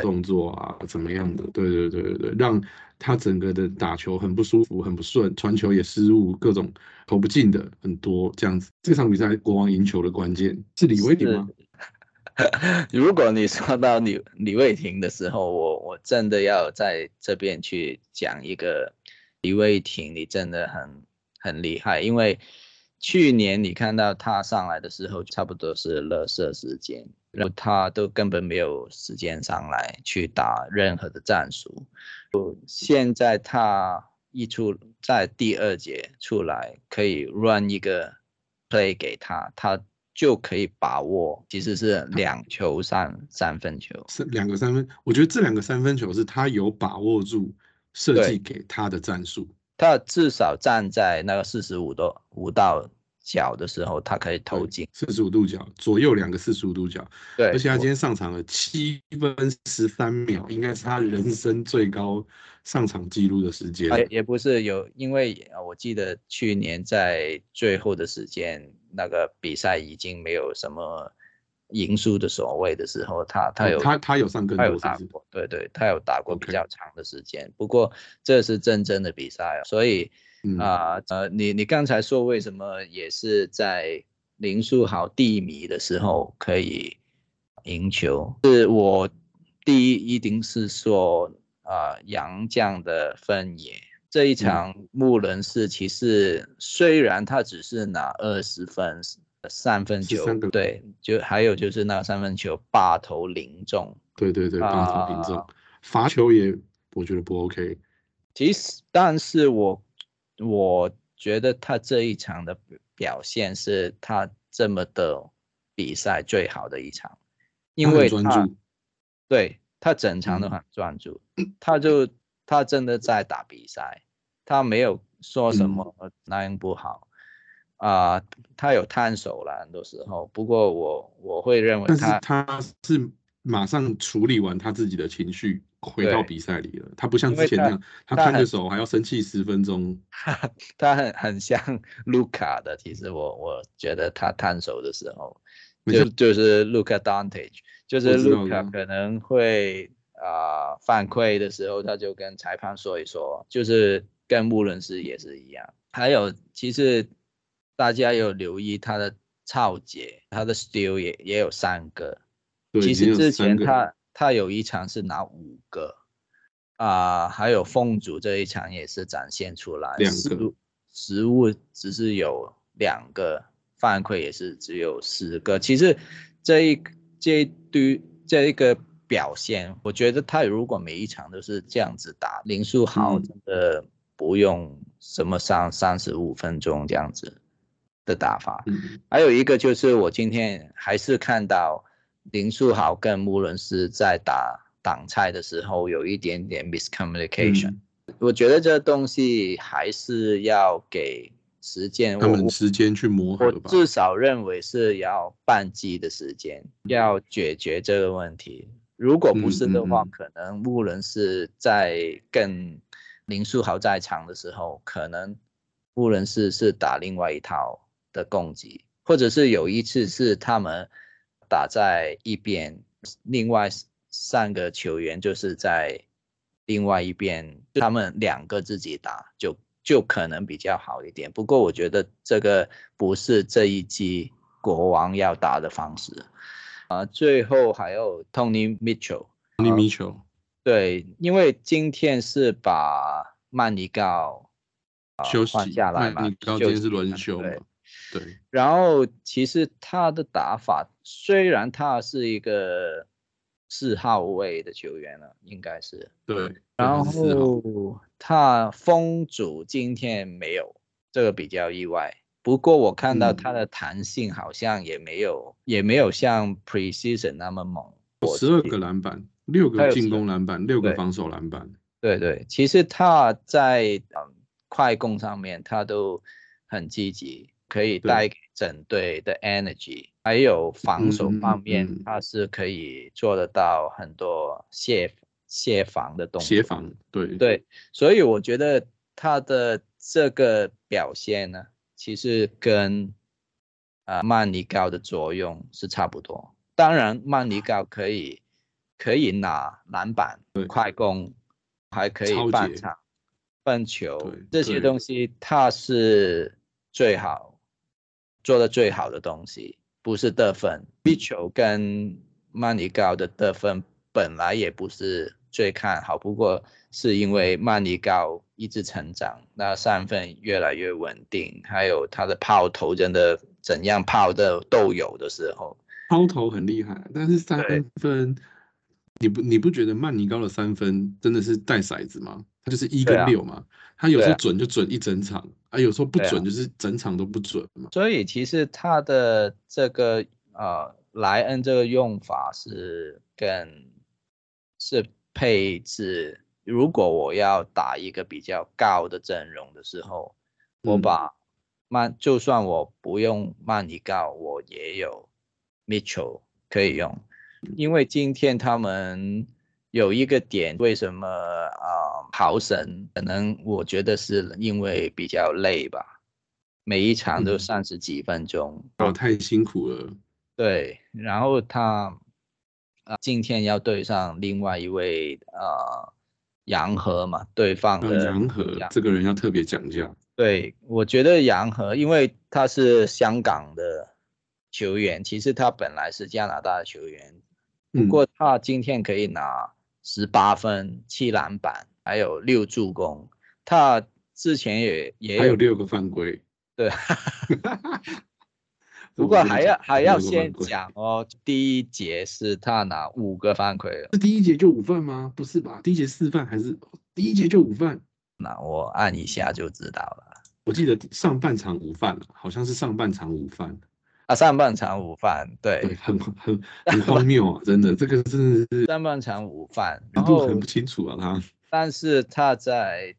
动作啊，怎么样的？对对对对对，让他整个的打球很不舒服，很不顺，传球也失误，各种投不进的很多这样子。这场比赛国王赢球的关键是李威廷吗？(laughs) 如果你说到李李卫廷的时候，我我真的要在这边去讲一个李卫廷，你真的很很厉害，因为。去年你看到他上来的时候，差不多是热射时间，然后他都根本没有时间上来去打任何的战术。现在他一出在第二节出来，可以 run 一个 play 给他，他就可以把握，其实是两球三三分球，是两个三分。我觉得这两个三分球是他有把握住设计给他的战术。他至少站在那个四十五度五道角的时候，他可以投进四十五度角左右两个四十五度角。对，而且他今天上场了七分十三秒，应该是他人生最高上场记录的时间。也也不是有，因为我记得去年在最后的时间，那个比赛已经没有什么。赢输的所谓的时候，他他有他他有上更多，他有打过，对对，他有打过比较长的时间。不过这是真正的比赛，所以啊呃，你你刚才说为什么也是在林书豪低迷的时候可以赢球？是我第一一定是说啊杨将的分野这一场穆伦士其实虽然他只是拿二十分。三分球，对，就还有就是那个三分球霸投零中，对对对，八投零中，罚球也我觉得不 OK。其实，但是我我觉得他这一场的表现是他这么的比赛最好的一场，因为他对他整场都很专注，他就他真的在打比赛，他没有说什么那样不好。啊，他有探手了很多时候，不过我我会认为，但是他是马上处理完他自己的情绪，回到比赛里了。他不像之前那样，他摊着手还要生气十分钟。他很很像卢卡的，其实我我觉得他探手的时候，就就是卢卡 Dantage，就是卢卡可能会啊犯规的时候，他就跟裁判说一说，就是跟穆伦斯也是一样。还有其实。大家有留意他的超节，他的 steal 也也有三个。其实之前他他有一场是拿五个，啊，还有凤主这一场也是展现出来，失误失误只是有两个，犯规也是只有四个。其实这一这一堆这一个表现，我觉得他如果每一场都是这样子打，林书豪真的不用什么上三十五分钟这样子。的打法，还有一个就是我今天还是看到林书豪跟穆伦斯在打挡拆的时候有一点点 miscommunication。我觉得这东西还是要给时间，他们时间去磨合吧。至少认为是要半季的时间，要解决这个问题。如果不是的话，可能穆伦斯在跟林书豪在场的时候，可能穆伦斯是打另外一套。的供给，或者是有一次是他们打在一边，另外三个球员就是在另外一边，他们两个自己打，就就可能比较好一点。不过我觉得这个不是这一季国王要打的方式，啊，最后还有 Tony Mitchell。Tony Mitchell，对，因为今天是把曼尼高啊休息下来嘛，曼尼高今天是轮休嘛对，然后其实他的打法虽然他是一个四号位的球员了，应该是，对，然后他封阻今天没有，这个比较意外。不过我看到嗯他的弹性好像也没有，也没有像 Precision 那么猛。我十二个篮板，六个进攻篮板，六个防守篮板，对对，其实他在嗯快攻上面他都很积极，可以带给整队的 energy，还有防守嗯方面嗯。他是可以做得到很多协协防的动作。协。防，对，对，所以我觉得他的这个表现呢，其实跟啊、曼尼高的作用是差不多。当然，曼尼高可以可以拿篮板、快攻，还可以半场、半球这些东西，他是最好做的最好的东西，不是得分。b 球跟曼尼高的得分本来也不是最看好，不过是因为曼尼高一直成长，那三分越来越稳定，还有他的抛投真的怎样抛的都有的时候，抛投很厉害，但是三分，你不你不觉得曼尼高的三分真的是带骰子吗？他就是一跟六嘛，他有时候准就准一整场，啊，有时候不准就是整场都不准嘛。所以其实他的这个呃莱恩这个用法是跟是配置，如果我要打一个比较高的阵容的时候，我嗯。把曼就算我不用曼尼高，我也有 Mitchell 可以用，因为今天他们有一个点，为什么啊、豪神可能我觉得是因为比较累吧，每一场都嗯。三十几分钟，哦，太辛苦了，对，然后他啊、今天要对上另外一位呃杨和嘛，对方呃，的杨和杨这个人要特别讲价，对，我觉得杨和，因为他是香港的球员，其实他本来是加拿大的球员，不嗯，过他今天可以拿十八分、七篮板，还有六助攻。他之前也也有有六个犯规，对，(laughs) 这不过还要还要先规讲哦，第一节是他拿五个犯规了，是第一节就五犯吗？不是吧？第一节四犯还是第一节就五犯？那我按一下就知道了。我记得上半场五犯了，好像是上半场五犯，啊，上半场午饭，对，对，很很 (laughs) 很荒谬啊！真的，这个真的是上半场午饭，然后很不清楚啊，他但是他在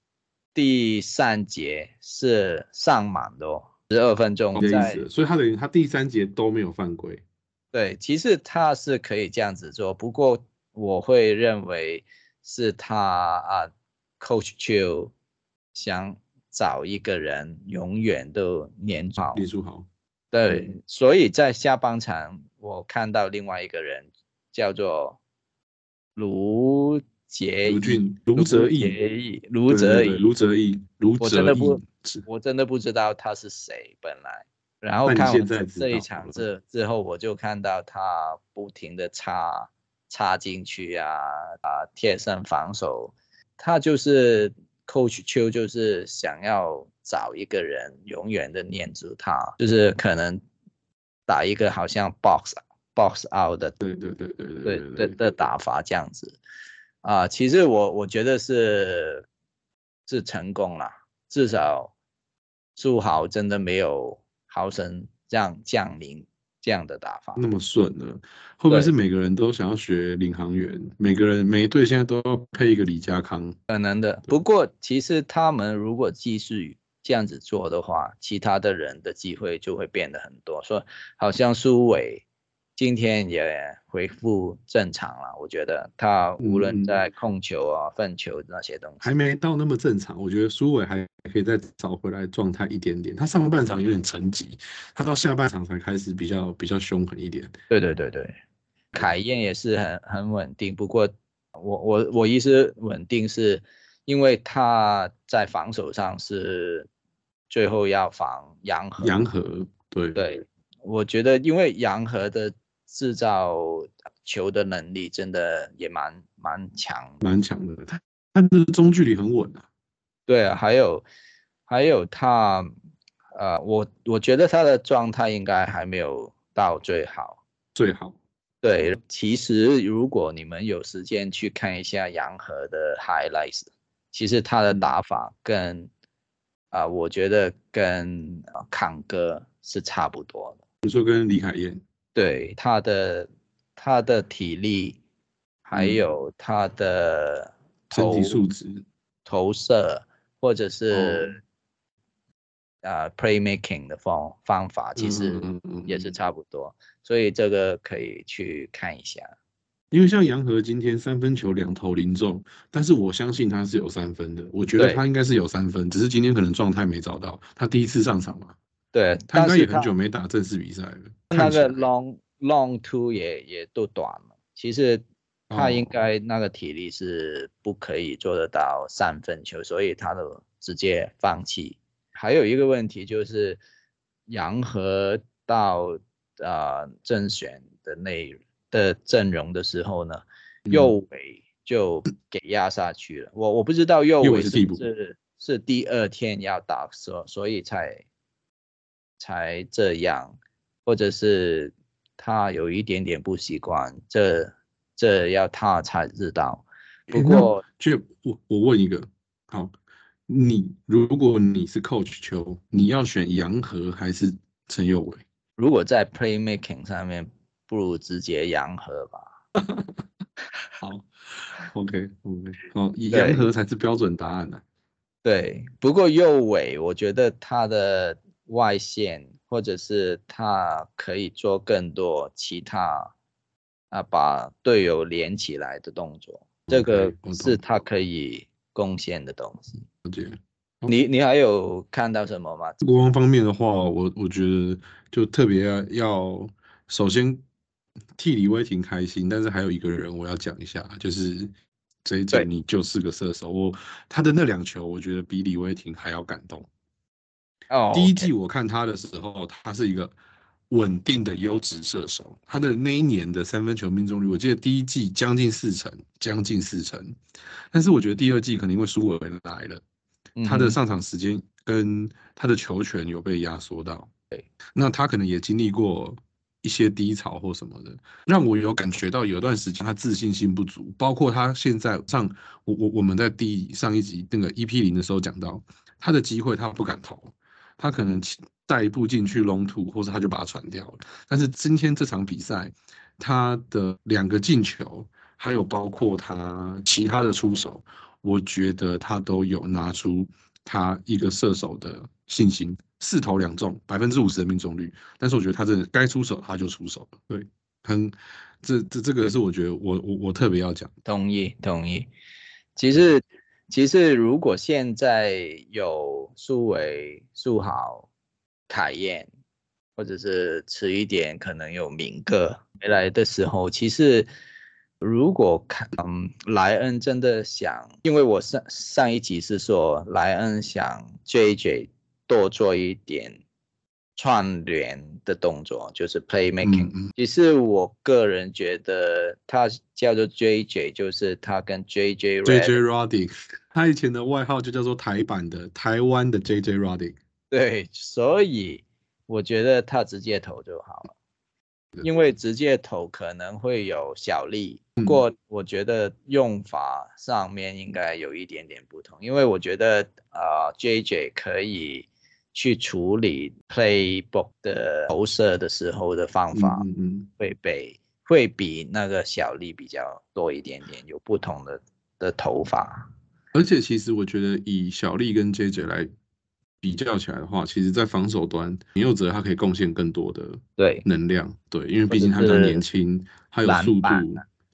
第三节是上满的哦，十二分钟你的意在思，所以他等于他第三节都没有犯规，对，其实他是可以这样子做，不过我会认为是他啊，Coach Chiu 想找一个人永远都黏好，林书豪，对，所以在下半场我看到另外一个人叫做卢杰义卢泽义卢对哲义、卢泽义，卢哲我真的不我真的不知道他是谁本来，然后看这这一场之之后，我就看到他不停的插插进去啊啊贴身防守，他就是 Coach 邱就是想要找一个人永远的念住他，就是可能打一个好像 box box out 的对对对对对的的打法这样子。啊，其实我我觉得是是成功了，至少苏豪真的没有豪神这样降临这样的打法。那么顺呢，会不会是每个人都想要学领航员？每个人每一队现在都要配一个李家康，可能的，不过其实他们如果继续这样子做的话，其他的人的机会就会变得很多。说好像苏伟今天也恢复正常了，我觉得他无嗯论在控球啊、分球那些东西，还没到那么正常。我觉得苏伟还可以再找回来状态一点点。他上半场有点沉寂，他到下半场才开始比较比较凶狠一点。对对对对，凯燕也是很很稳定，不过我我我意思稳定是因为他在防守上是最后要防洋河。洋河对对，我觉得因为洋河的制造球的能力真的也蛮蛮强，蛮强的。他他的中距离很稳啊。对啊，还有还有他，呃，我我觉得他的状态应该还没有到最好，最好。对，其实如果你们有时间去看一下洋河的 highlights，其实他的打法跟啊，我觉得跟康哥是差不多的。你说跟李海燕？对，他的他的体力，还有他的身体素质、投射，或者是啊 playmaking 的方方法，其实也是差不多。所以这个可以去看一下，因为像杨和今天三分球两投零中，但是我相信他是有三分的，我觉得他应该是有三分，只是今天可能状态没找到。他第一次上场嘛，对，他应该也很久没打正式比赛了。那个 long long two 也也都短了，其实他应该那个体力是不可以做得到三分球，所以他都直接放弃。还有一个问题就是杨和到。啊，正选的那的阵容的时候呢，右尾就给压下去了。我我不知道右尾是是是第二天要打，所所以才才这样，或者是他有一点点不习惯，这这要他才知道。不过，就我我问一个，好，你如果你是 coach 球，你要选杨和还是陈佑伟？如果在 playmaking 上面，不如直接洋河吧。(laughs) 好，OK，OK，哦，洋河才是标准答案呢。对，不过右尾，我觉得他的外线，或者是他可以做更多其他啊，把队友连起来的动作，这个是他可以贡献的东西。你你还有看到什么吗？国王方面的话，我我觉得就特别要首先替李威霆开心，但是还有一个人我要讲一下，就是这一阵你就是个射手，我他的那两球，我觉得比李威霆还要感动。哦，第一季我看他的时候，他是一个稳定的优质射手，他的那一年的三分球命中率，我记得第一季将近四成，将近四成，但是我觉得第二季可能因为苏伟来了。他的上场时间跟他的球权有被压缩到，对，那他可能也经历过一些低潮或什么的，让我有感觉到有段时间他自信心不足，包括他现在上我我我们在第上一集那个 EP 零的时候讲到他的机会他不敢投，他可能带一步进去 long two 或者他就把它传掉了，但是今天这场比赛他的两个进球，还有包括他其他的出手。我觉得他都有拿出他一个射手的信心，四投两中，百分之五十的命中率。但是我觉得他真的该出手他就出手了，对，很这这这个是我觉得我我我特别要讲，同意同意。其实其实如果现在有苏伟、苏豪、凯燕，或者是迟一点可能有明哥回来的时候，其实。如果看，嗯，莱恩真的想，因为我上上一集是说莱恩想 JJ 多做一点串联的动作，就是 playmaking。其实我个人觉得他叫做 JJ，就是他跟 JJ JJ Roddy，他以前的外号就叫做台版的台湾的 JJ Roddy。对，所以我觉得他直接投就好了。因为直接投可能会有小利，不过我觉得用法上面应该有一点点不同。因为我觉得啊，JJ 可以去处理 playbook 的投射的时候的方法，嗯会被会比那个小力比较多一点点，有不同的的投法。而且其实我觉得以小力跟 JJ 来。比较起来的话，其实，在防守端，林佑哲他可以贡献更多的对能量，对，因为毕竟他较年轻，他有速度，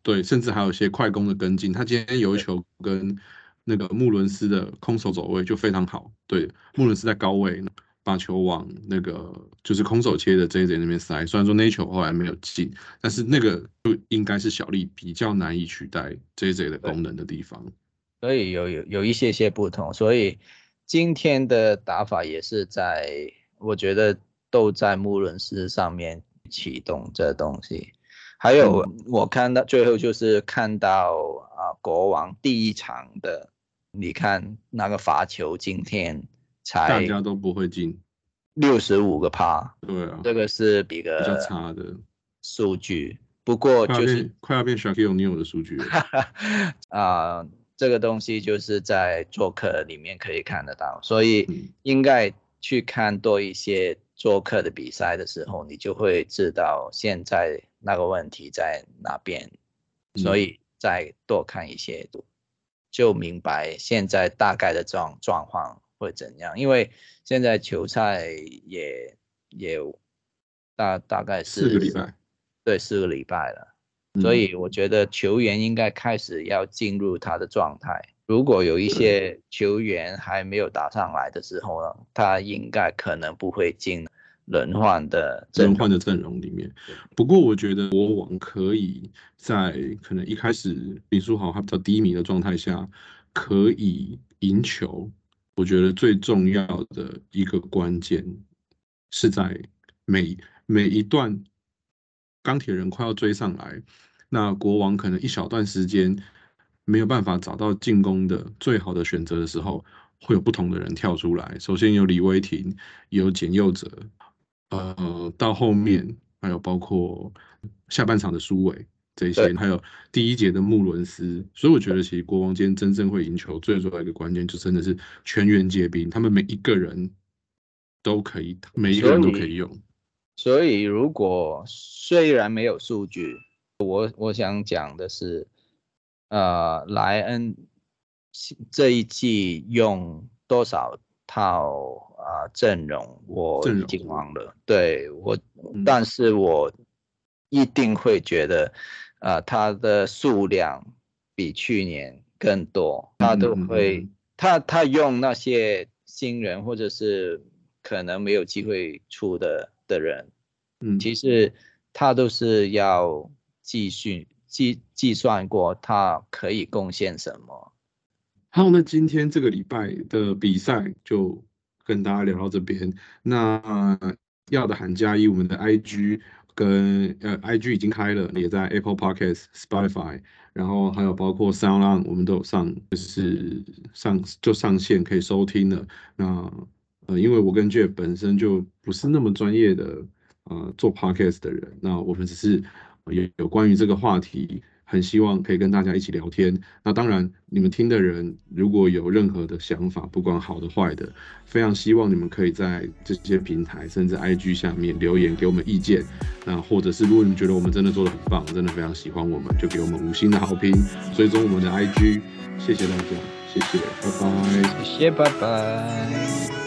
对，甚至还有一些快攻的跟进。他今天有一球跟那个穆伦斯的空手走位就非常好，对，穆伦斯在高位把球往那个就是空手切的 JJ 那边塞，虽然说那球后来没有进，但是那个就应该是小丽比较难以取代 JJ 的功能的地方，所以有有有一些些不同，所以。今天的打法也是在，我觉得都在穆伦斯上面启动这东西。还有我看到最后就是看到啊，国王第一场的，你看那个罚球今天才大家都不会进，六十五个趴，对啊，这个是比个比较差的数据。不过就是快要变 Shaquille O'Neal 的数据了 (laughs) 啊，这个东西就是在做客里面可以看得到，所以应该去看多一些做客的比赛的时候，你就会知道现在那个问题在哪边，所以再多看一些，就明白现在大概的状状况会怎样。因为现在球赛也也大大概是四个礼拜。对，四个礼拜了，所以我觉得球员应该开始要进入他的状态。如果有一些球员还没有打上来的时候呢，他应该可能不会进轮换的轮换的阵容里面。不过我觉得国王可以在可能一开始林书豪还比较低迷的状态下，可以赢球。我觉得最重要的一个关键是在每每一段。钢铁人快要追上来，那国王可能一小段时间没有办法找到进攻的最好的选择的时候，会有不同的人跳出来。首先有李威霆，有简佑哲，呃，到后面还有包括下半场的苏伟这些，还有第一节的穆伦斯。所以我觉得，其实国王今天真正会赢球，最重要一个关键就真的是全员皆兵，他们每一个人都可以，每一个人都可以用。所以，如果虽然没有数据，我我想讲的是，呃，莱恩这一季用多少套啊阵容，我已经忘了。对我，但是我一定会觉得，啊，他的数量比去年更多，他都会，他他用那些新人或者是可能没有机会出的。的人，嗯，其实他都是要继续计计算过他可以贡献什么。好，那今天这个礼拜的比赛就跟大家聊到这边。那要的喊加一，我们的 IG 跟呃 IG 已经开了，也在 Apple Podcasts、Spotify，然后还有包括 SoundOn，我们都有上，就是上就上线可以收听了。那呃，因为我跟 Jeff 本身就不是那么专业的呃做 podcast 的人，那我们只是有有关于这个话题，很希望可以跟大家一起聊天。那当然，你们听的人如果有任何的想法，不管好的坏的，非常希望你们可以在这些平台甚至 IG 下面留言给我们意见。那或者是如果你觉得我们真的做的很棒，真的非常喜欢我们，就给我们五星的好评，追踪我们的 IG。谢谢大家，谢谢，拜拜，谢谢，拜拜。